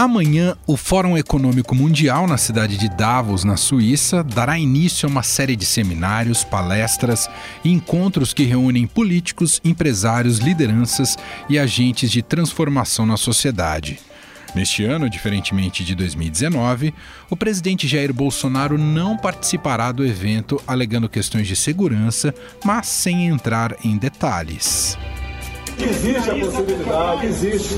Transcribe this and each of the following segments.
Amanhã, o Fórum Econômico Mundial na cidade de Davos, na Suíça, dará início a uma série de seminários, palestras e encontros que reúnem políticos, empresários, lideranças e agentes de transformação na sociedade. Neste ano, diferentemente de 2019, o presidente Jair Bolsonaro não participará do evento alegando questões de segurança, mas sem entrar em detalhes. Existe a possibilidade, existe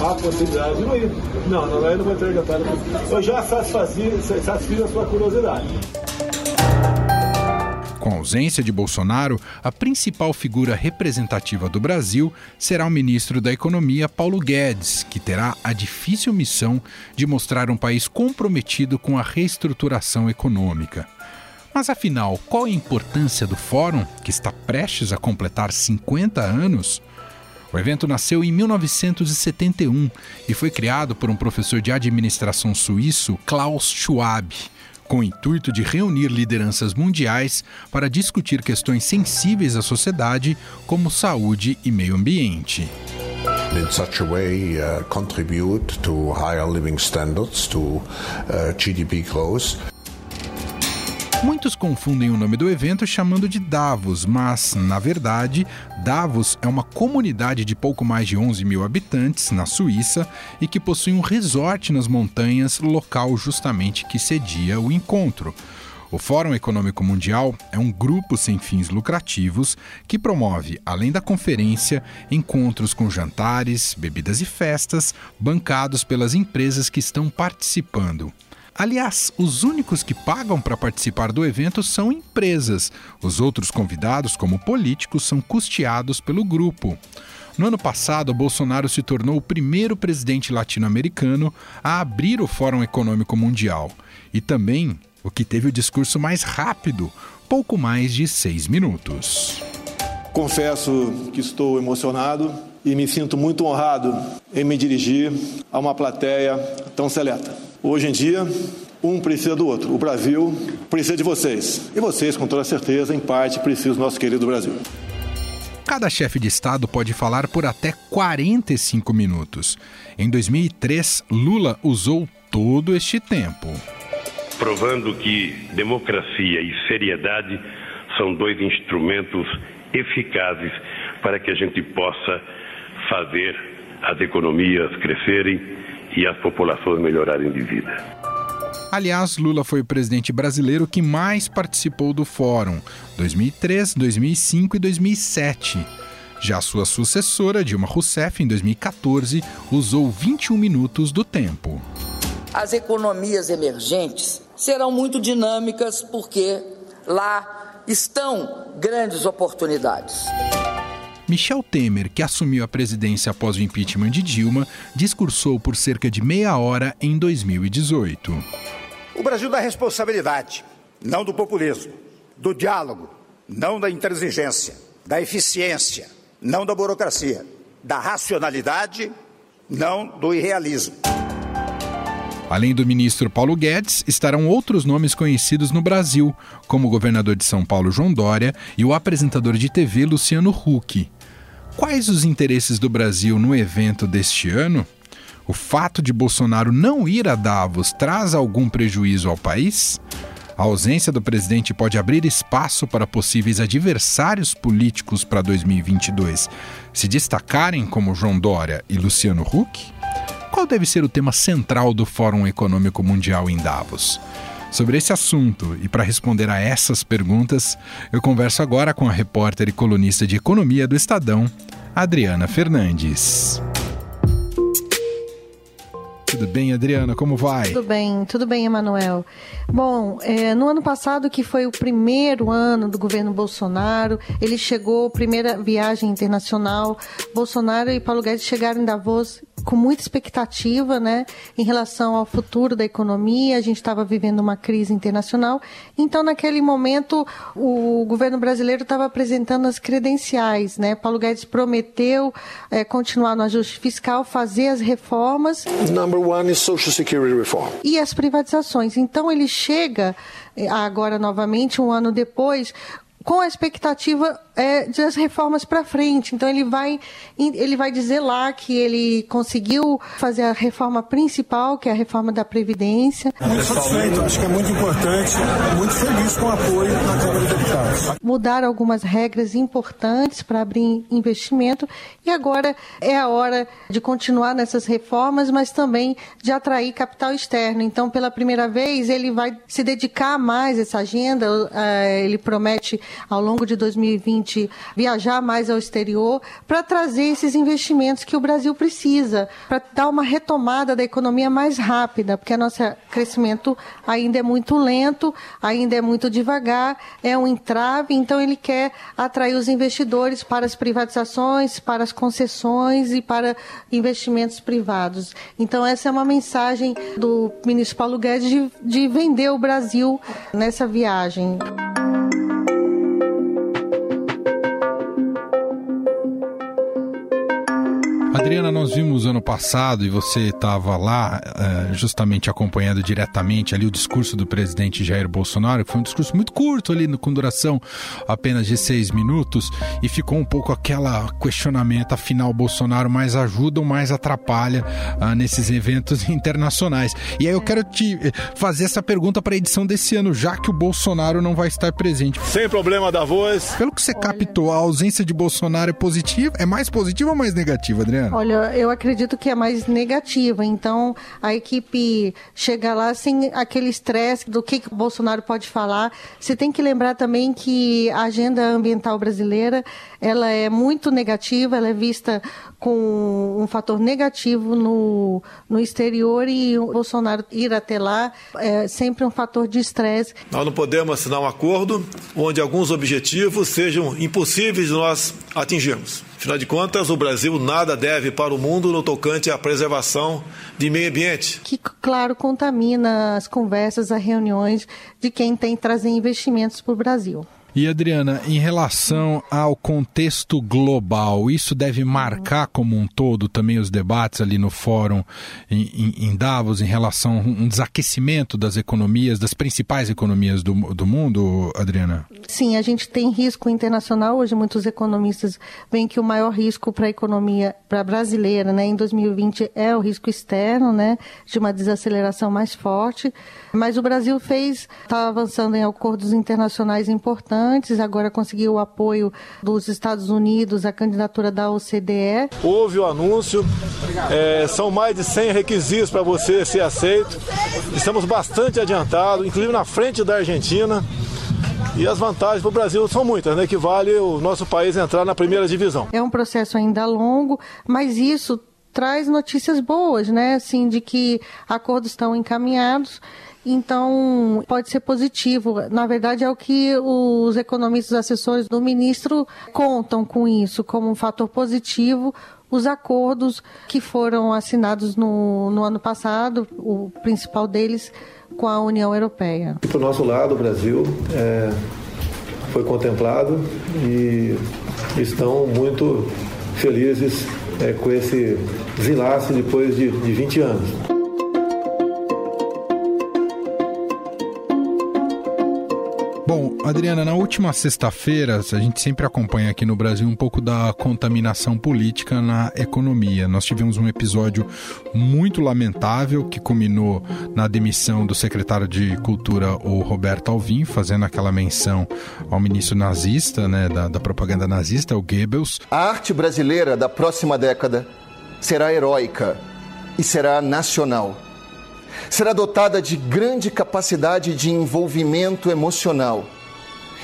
a possibilidade de ir. Não, não, eu não vou entrar em detalhe. Eu já satisfiz a sua curiosidade. Com a ausência de Bolsonaro, a principal figura representativa do Brasil será o ministro da Economia, Paulo Guedes, que terá a difícil missão de mostrar um país comprometido com a reestruturação econômica. Mas afinal, qual a importância do fórum, que está prestes a completar 50 anos? O evento nasceu em 1971 e foi criado por um professor de administração suíço, Klaus Schwab, com o intuito de reunir lideranças mundiais para discutir questões sensíveis à sociedade, como saúde e meio ambiente. in such a way uh, contribute to higher living standards, to uh, GDP growth. Muitos confundem o nome do evento chamando de Davos, mas, na verdade, Davos é uma comunidade de pouco mais de 11 mil habitantes na Suíça e que possui um resort nas montanhas, local justamente que cedia o encontro. O Fórum Econômico Mundial é um grupo sem fins lucrativos que promove, além da conferência, encontros com jantares, bebidas e festas, bancados pelas empresas que estão participando. Aliás, os únicos que pagam para participar do evento são empresas. Os outros convidados, como políticos, são custeados pelo grupo. No ano passado, Bolsonaro se tornou o primeiro presidente latino-americano a abrir o Fórum Econômico Mundial. E também o que teve o discurso mais rápido, pouco mais de seis minutos. Confesso que estou emocionado e me sinto muito honrado em me dirigir a uma plateia tão seleta. Hoje em dia, um precisa do outro. O Brasil precisa de vocês. E vocês, com toda certeza, em parte, precisam do nosso querido Brasil. Cada chefe de Estado pode falar por até 45 minutos. Em 2003, Lula usou todo este tempo. Provando que democracia e seriedade são dois instrumentos eficazes para que a gente possa fazer as economias crescerem e as populações melhorarem de vida. Aliás, Lula foi o presidente brasileiro que mais participou do fórum, 2003, 2005 e 2007. Já sua sucessora, Dilma Rousseff, em 2014, usou 21 minutos do tempo. As economias emergentes serão muito dinâmicas porque lá estão grandes oportunidades. Michel Temer, que assumiu a presidência após o impeachment de Dilma, discursou por cerca de meia hora em 2018. O Brasil da responsabilidade, não do populismo, do diálogo, não da intransigência, da eficiência, não da burocracia, da racionalidade, não do irrealismo. Além do ministro Paulo Guedes, estarão outros nomes conhecidos no Brasil, como o governador de São Paulo João Dória e o apresentador de TV Luciano Huck. Quais os interesses do Brasil no evento deste ano? O fato de Bolsonaro não ir a Davos traz algum prejuízo ao país? A ausência do presidente pode abrir espaço para possíveis adversários políticos para 2022 se destacarem como João Dória e Luciano Huck? Qual deve ser o tema central do Fórum Econômico Mundial em Davos? Sobre esse assunto e para responder a essas perguntas, eu converso agora com a repórter e colunista de economia do Estadão, Adriana Fernandes. Tudo bem, Adriana? Como vai? Tudo bem, tudo bem, Emanuel. Bom, é, no ano passado, que foi o primeiro ano do governo Bolsonaro, ele chegou, primeira viagem internacional. Bolsonaro e Paulo Guedes chegaram em Davos com muita expectativa, né, em relação ao futuro da economia. A gente estava vivendo uma crise internacional. Então, naquele momento, o governo brasileiro estava apresentando as credenciais, né? Paulo Guedes prometeu é, continuar no ajuste fiscal, fazer as reformas. Number one is Social Security reform. E as privatizações. Então, ele chega é, agora novamente, um ano depois, com a expectativa é, das reformas para frente. Então ele vai, ele vai dizer lá que ele conseguiu fazer a reforma principal, que é a reforma da Previdência. Muito satisfeito, acho que é muito importante, muito feliz com o apoio na Câmara dos Deputados. Mudar algumas regras importantes para abrir investimento e agora é a hora de continuar nessas reformas, mas também de atrair capital externo. Então, pela primeira vez, ele vai se dedicar mais a essa agenda. Eh, ele promete, ao longo de 2020, viajar mais ao exterior para trazer esses investimentos que o Brasil precisa, para dar uma retomada da economia mais rápida, porque o nosso crescimento ainda é muito lento, ainda é muito devagar, é um entrave. Então, ele quer atrair os investidores para as privatizações, para as concessões e para investimentos privados. Então, essa é uma mensagem do ministro Paulo Guedes de, de vender o Brasil nessa viagem. Adriana, nós vimos ano passado e você estava lá uh, justamente acompanhando diretamente ali o discurso do presidente Jair Bolsonaro, que foi um discurso muito curto ali, com duração apenas de seis minutos, e ficou um pouco aquela questionamento, afinal, Bolsonaro mais ajuda ou mais atrapalha uh, nesses eventos internacionais. E aí eu quero te eh, fazer essa pergunta para a edição desse ano, já que o Bolsonaro não vai estar presente. Sem problema da voz. Pelo que você captou, a ausência de Bolsonaro é positiva? É mais positiva ou mais negativa, Adriana? Olha, eu acredito que é mais negativa. Então, a equipe chega lá sem aquele estresse do que, que o Bolsonaro pode falar. Você tem que lembrar também que a agenda ambiental brasileira ela é muito negativa, ela é vista com um fator negativo no, no exterior e o Bolsonaro ir até lá é sempre um fator de estresse. Nós não podemos assinar um acordo onde alguns objetivos sejam impossíveis de nós atingirmos. Afinal de contas, o Brasil nada deve para o mundo no tocante à preservação de meio ambiente. Que, claro, contamina as conversas, as reuniões de quem tem que trazer investimentos para o Brasil. E Adriana, em relação ao contexto global, isso deve marcar como um todo também os debates ali no fórum em, em, Davos em relação a um desaquecimento das economias, das principais economias do, do mundo, Adriana? Sim, a gente tem risco internacional. Hoje muitos economistas veem que o maior risco para a economia para brasileira, né, em 2020 é o risco externo, né, de uma desaceleração mais forte. Mas o Brasil fez, está avançando em acordos internacionais importantes antes, agora conseguiu o apoio dos Estados Unidos, a candidatura da OCDE. Houve o anúncio, é, são mais de 100 requisitos para você ser aceito. Estamos bastante adiantados, inclusive na frente da Argentina. E as vantagens para o Brasil são muitas, né? Que vale o nosso país entrar na primeira divisão. É um processo ainda longo, mas isso traz notícias boas, né? Assim, de que acordos estão encaminhados então, pode ser positivo. Na verdade, é o que os economistas assessores do ministro contam com isso, como um fator positivo os acordos que foram assinados no, no ano passado, o principal deles com a União Europeia. E para o nosso lado, o Brasil é, foi contemplado e estão muito felizes é, com esse desenlace depois de, de 20 anos. Bom, Adriana, na última sexta-feira, a gente sempre acompanha aqui no Brasil um pouco da contaminação política na economia. Nós tivemos um episódio muito lamentável que culminou na demissão do secretário de Cultura, o Roberto Alvim, fazendo aquela menção ao ministro nazista, né, da, da propaganda nazista, o Goebbels. A arte brasileira da próxima década será heróica e será nacional será dotada de grande capacidade de envolvimento emocional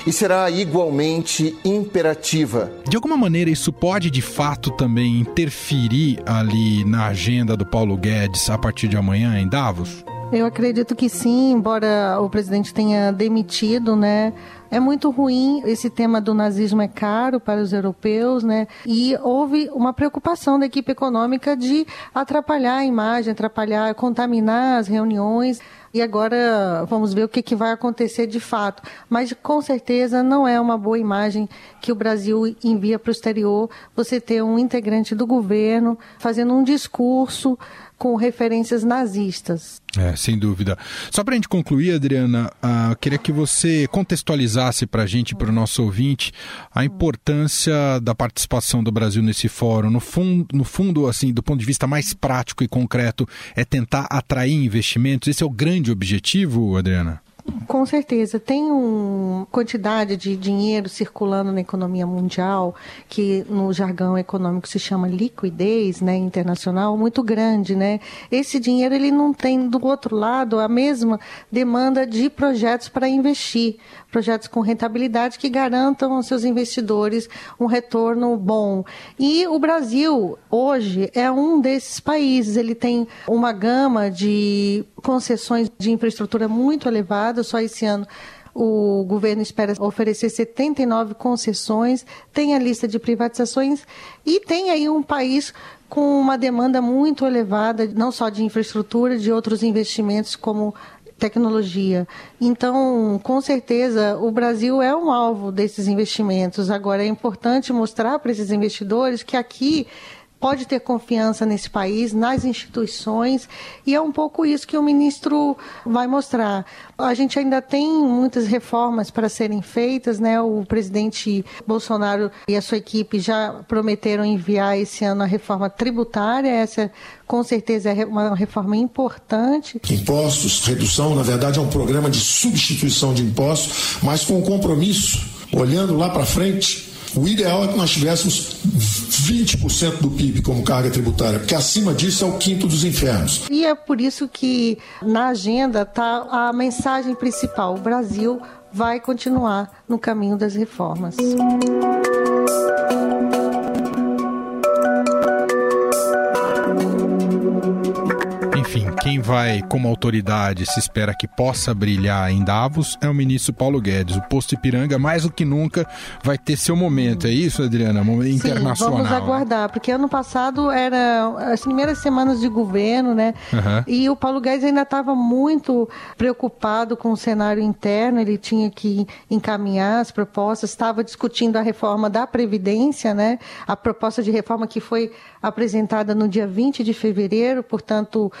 e será igualmente imperativa. De alguma maneira, isso pode de fato também interferir ali na agenda do Paulo Guedes a partir de amanhã em Davos? Eu acredito que sim, embora o presidente tenha demitido, né? É muito ruim, esse tema do nazismo é caro para os europeus, né? E houve uma preocupação da equipe econômica de atrapalhar a imagem, atrapalhar, contaminar as reuniões. E agora vamos ver o que, que vai acontecer de fato. Mas com certeza não é uma boa imagem que o Brasil envia para o exterior você ter um integrante do governo fazendo um discurso com referências nazistas. É, sem dúvida. Só para a gente concluir, Adriana, uh, queria que você contextualizasse para a gente, para o nosso ouvinte, a importância da participação do Brasil nesse fórum. No fundo, no fundo, assim, do ponto de vista mais prático e concreto, é tentar atrair investimentos. Esse é o grande objetivo, Adriana? Com certeza. Tem uma quantidade de dinheiro circulando na economia mundial, que no jargão econômico se chama liquidez né, internacional, muito grande. Né? Esse dinheiro ele não tem, do outro lado, a mesma demanda de projetos para investir projetos com rentabilidade que garantam aos seus investidores um retorno bom. E o Brasil, hoje, é um desses países. Ele tem uma gama de concessões de infraestrutura muito elevada, só esse ano o governo espera oferecer 79 concessões, tem a lista de privatizações e tem aí um país com uma demanda muito elevada, não só de infraestrutura, de outros investimentos como tecnologia. Então, com certeza, o Brasil é um alvo desses investimentos. Agora, é importante mostrar para esses investidores que aqui pode ter confiança nesse país, nas instituições, e é um pouco isso que o ministro vai mostrar. A gente ainda tem muitas reformas para serem feitas, né? O presidente Bolsonaro e a sua equipe já prometeram enviar esse ano a reforma tributária, essa com certeza é uma reforma importante. Impostos, redução, na verdade, é um programa de substituição de impostos, mas com o compromisso, olhando lá para frente, o ideal é que nós tivéssemos 20% do PIB como carga tributária, porque acima disso é o quinto dos infernos. E é por isso que na agenda está a mensagem principal: o Brasil vai continuar no caminho das reformas. Quem vai como autoridade se espera que possa brilhar em Davos é o ministro Paulo Guedes. O posto Ipiranga, mais do que nunca, vai ter seu momento. É isso, Adriana? Momento Sim, internacional. Vamos aguardar, porque ano passado era as primeiras semanas de governo, né? Uhum. E o Paulo Guedes ainda estava muito preocupado com o cenário interno, ele tinha que encaminhar as propostas, estava discutindo a reforma da Previdência, né? A proposta de reforma que foi apresentada no dia 20 de fevereiro, portanto,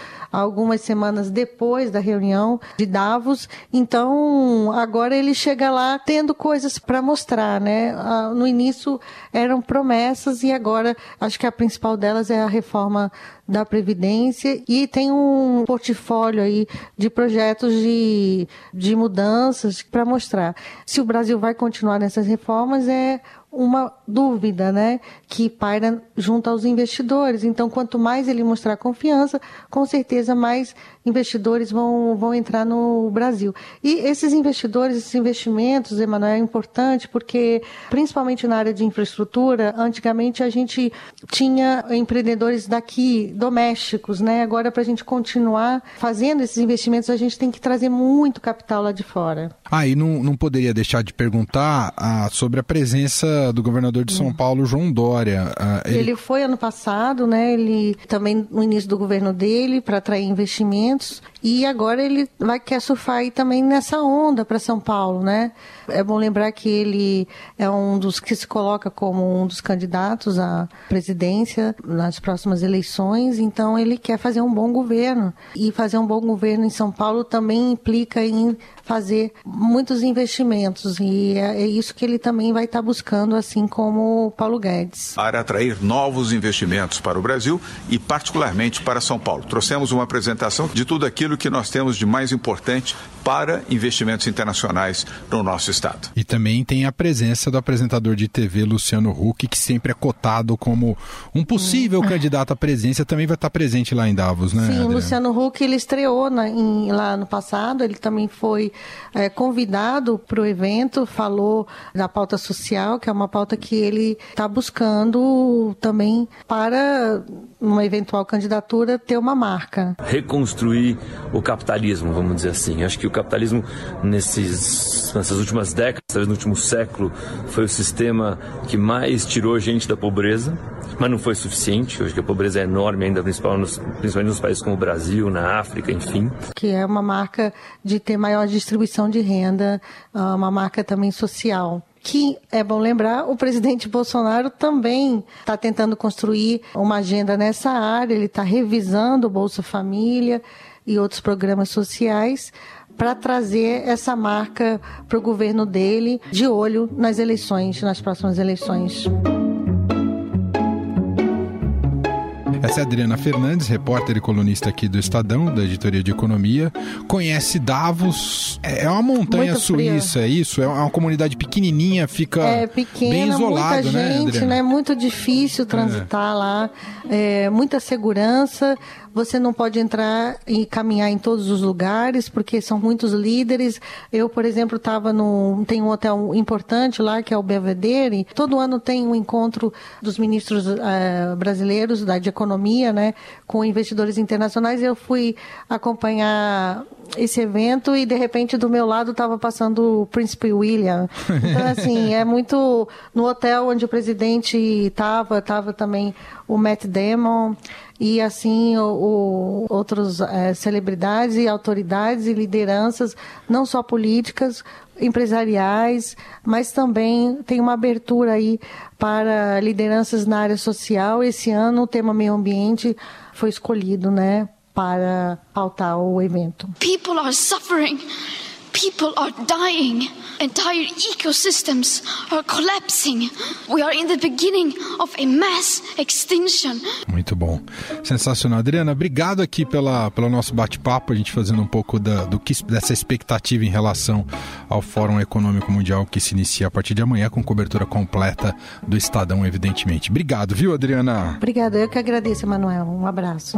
algumas semanas depois da reunião de Davos. Então, agora ele chega lá tendo coisas para mostrar, né? No início eram promessas e agora acho que a principal delas é a reforma da Previdência e tem um portfólio aí de projetos de, de mudanças para mostrar. Se o Brasil vai continuar nessas reformas, é uma dúvida, né, que paira junto aos investidores. Então, quanto mais ele mostrar confiança, com certeza mais investidores vão, vão entrar no Brasil. E esses investidores, esses investimentos, Emanuel, é importante porque, principalmente na área de infraestrutura, antigamente a gente tinha empreendedores daqui, domésticos, né? Agora, para a gente continuar fazendo esses investimentos, a gente tem que trazer muito capital lá de fora. Ah, e não, não poderia deixar de perguntar ah, sobre a presença do governador de São hum. Paulo, João Dória. Ah, ele... ele... foi ano passado, né? Ele também no início do governo dele para atrair investimentos e agora ele vai quer surfar aí também nessa onda para São Paulo, né? É bom lembrar que ele é um dos que se coloca como um dos candidatos à presidência nas próximas eleições, então ele quer fazer um bom governo e fazer um bom governo em São Paulo também implica em fazer muitos investimentos e é, é isso que ele também vai estar buscando, assim como Paulo Guedes. Para atrair novos investimentos para o Brasil e particularmente para São Paulo. Trouxemos uma apresentação de tudo aquilo que nós temos de mais importante para investimentos internacionais no nosso estado. E também tem a presença do apresentador de TV Luciano Huck, que sempre é cotado como um possível hum. candidato à presidência, também vai estar presente lá em Davos, né? Sim, o Luciano Huck ele estreou na, em, lá no passado, ele também foi é, convidado para o evento, falou da pauta social, que é uma pauta que ele está buscando também para uma eventual candidatura ter uma marca. Reconstruir o capitalismo, vamos dizer assim. Acho que o capitalismo nesses, nessas últimas décadas, talvez no último século, foi o sistema que mais tirou gente da pobreza, mas não foi suficiente. Hoje a pobreza é enorme ainda, principalmente nos países como o Brasil, na África, enfim. Que é uma marca de ter maior distribuição de renda, ah, uma marca também social que é bom lembrar, o presidente Bolsonaro também está tentando construir uma agenda nessa área, ele está revisando o Bolsa Família, e outros programas sociais para trazer essa marca para o governo dele, de olho nas eleições, nas próximas eleições. Essa é a Adriana Fernandes, repórter e colunista aqui do Estadão, da editoria de economia. Conhece Davos, é uma montanha Muito suíça, frio. é isso? É uma comunidade pequenininha, fica é, pequena, bem isolado, muita né, gente, né? Muito difícil transitar é. lá, é, muita segurança. Você não pode entrar e caminhar em todos os lugares, porque são muitos líderes. Eu, por exemplo, estava no. Tem um hotel importante lá, que é o Belvedere. Todo ano tem um encontro dos ministros uh, brasileiros da, de economia, né, com investidores internacionais. Eu fui acompanhar esse evento e de repente do meu lado estava passando o Príncipe William. Então assim, é muito no hotel onde o presidente estava, estava também o Matt Damon e assim o, o outros é, celebridades e autoridades e lideranças, não só políticas, empresariais, mas também tem uma abertura aí para lideranças na área social. Esse ano o tema meio ambiente foi escolhido, né, para pautar o evento. People are suffering. People are dying. Entire ecosystems are collapsing. We are in the beginning of a mass extinction. Muito bom. Sensacional. Adriana, obrigado aqui pela, pelo nosso bate-papo, a gente fazendo um pouco da, do que, dessa expectativa em relação ao Fórum Econômico Mundial que se inicia a partir de amanhã com cobertura completa do Estadão, evidentemente. Obrigado, viu, Adriana? Obrigada, eu que agradeço, Emanuel. Um abraço.